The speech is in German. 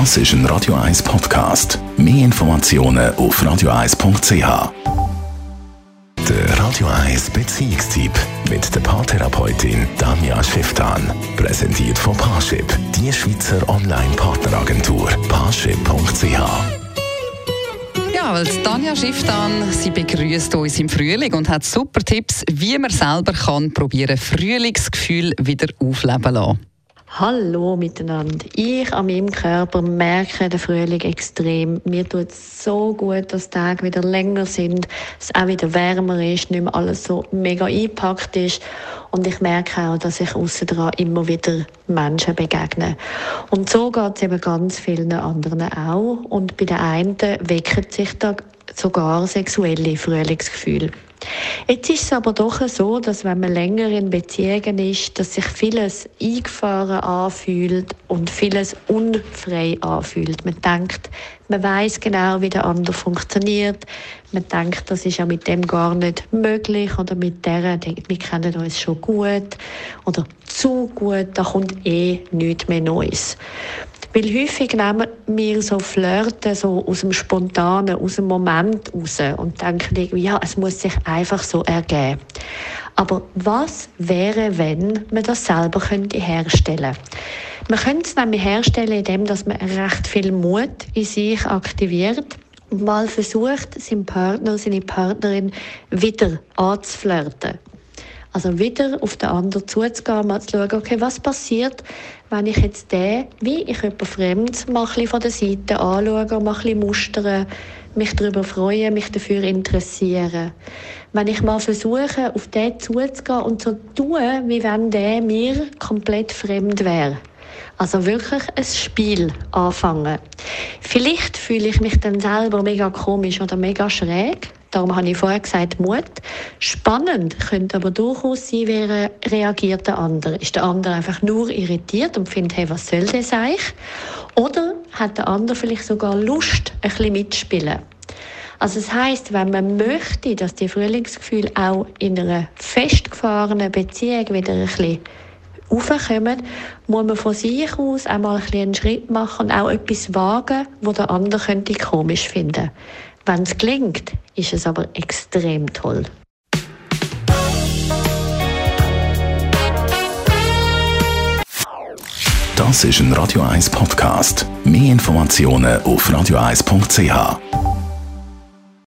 Das ist ein Radio 1 Podcast. Mehr Informationen auf radio1.ch. Der Radio 1 Beziehungstyp mit der Paartherapeutin Damia Schifftan. Präsentiert von Paarship, die Schweizer Online-Partneragentur. Paarship.ch ja, weil Tanja Schifftan, sie begrüßt uns im Frühling und hat super Tipps, wie man selber kann probieren, Frühlingsgefühl wieder aufleben lassen. Hallo miteinander. Ich an meinem Körper merke den Frühling extrem. Mir tut es so gut, dass die Tage wieder länger sind, es auch wieder wärmer ist, nicht mehr alles so mega eingepackt ist. Und ich merke auch, dass ich aussen immer wieder Menschen begegne. Und so geht es eben ganz vielen anderen auch. Und bei den einen wecken sich da sogar sexuelle Frühlingsgefühle. Jetzt ist es aber doch so, dass wenn man länger in Beziehungen ist, dass sich vieles eingefahren anfühlt und vieles unfrei anfühlt. Man denkt, man weiß genau, wie der andere funktioniert. Man denkt, das ist ja mit dem gar nicht möglich oder mit der, wir kennen uns schon gut oder zu gut, da kommt eh nichts mehr Neues. Weil häufig nehmen wir so Flirten so aus dem Spontanen, aus dem Moment raus und denken irgendwie, ja, es muss sich einfach so ergeben. Aber was wäre, wenn man das selber könnte herstellen Man könnte es nämlich herstellen, indem dass man recht viel Mut in sich aktiviert und mal versucht, seinen Partner, seine Partnerin wieder anzuflirten. Also wieder auf den anderen zuzugehen, mal zu schauen, okay, was passiert, wenn ich jetzt den, wie ich jemand Fremdes, mal von der Seite anschaue, mal ein mustern, mich darüber freuen, mich dafür interessieren. Wenn ich mal versuche, auf den zuzugehen und so tun, wie wenn der mir komplett fremd wäre. Also wirklich ein Spiel anfangen. Vielleicht fühle ich mich dann selber mega komisch oder mega schräg. Darum habe ich vorher gesagt, Mut. Spannend könnte aber durchaus sein, wie reagiert der andere. Ist der andere einfach nur irritiert und findet, hey, was soll das eigentlich? Oder hat der andere vielleicht sogar Lust, ein bisschen mitzuspielen? Also das heißt, wenn man möchte, dass die Frühlingsgefühle auch in einer festgefahrenen Beziehung wieder ein bisschen raufkommen, muss man von sich aus einmal ein einen Schritt machen und auch etwas wagen, wo der andere könnte komisch finden. Wenn es gelingt, ist es aber extrem toll. Das ist ein Radio 1 Podcast. Mehr Informationen auf radio1.ch.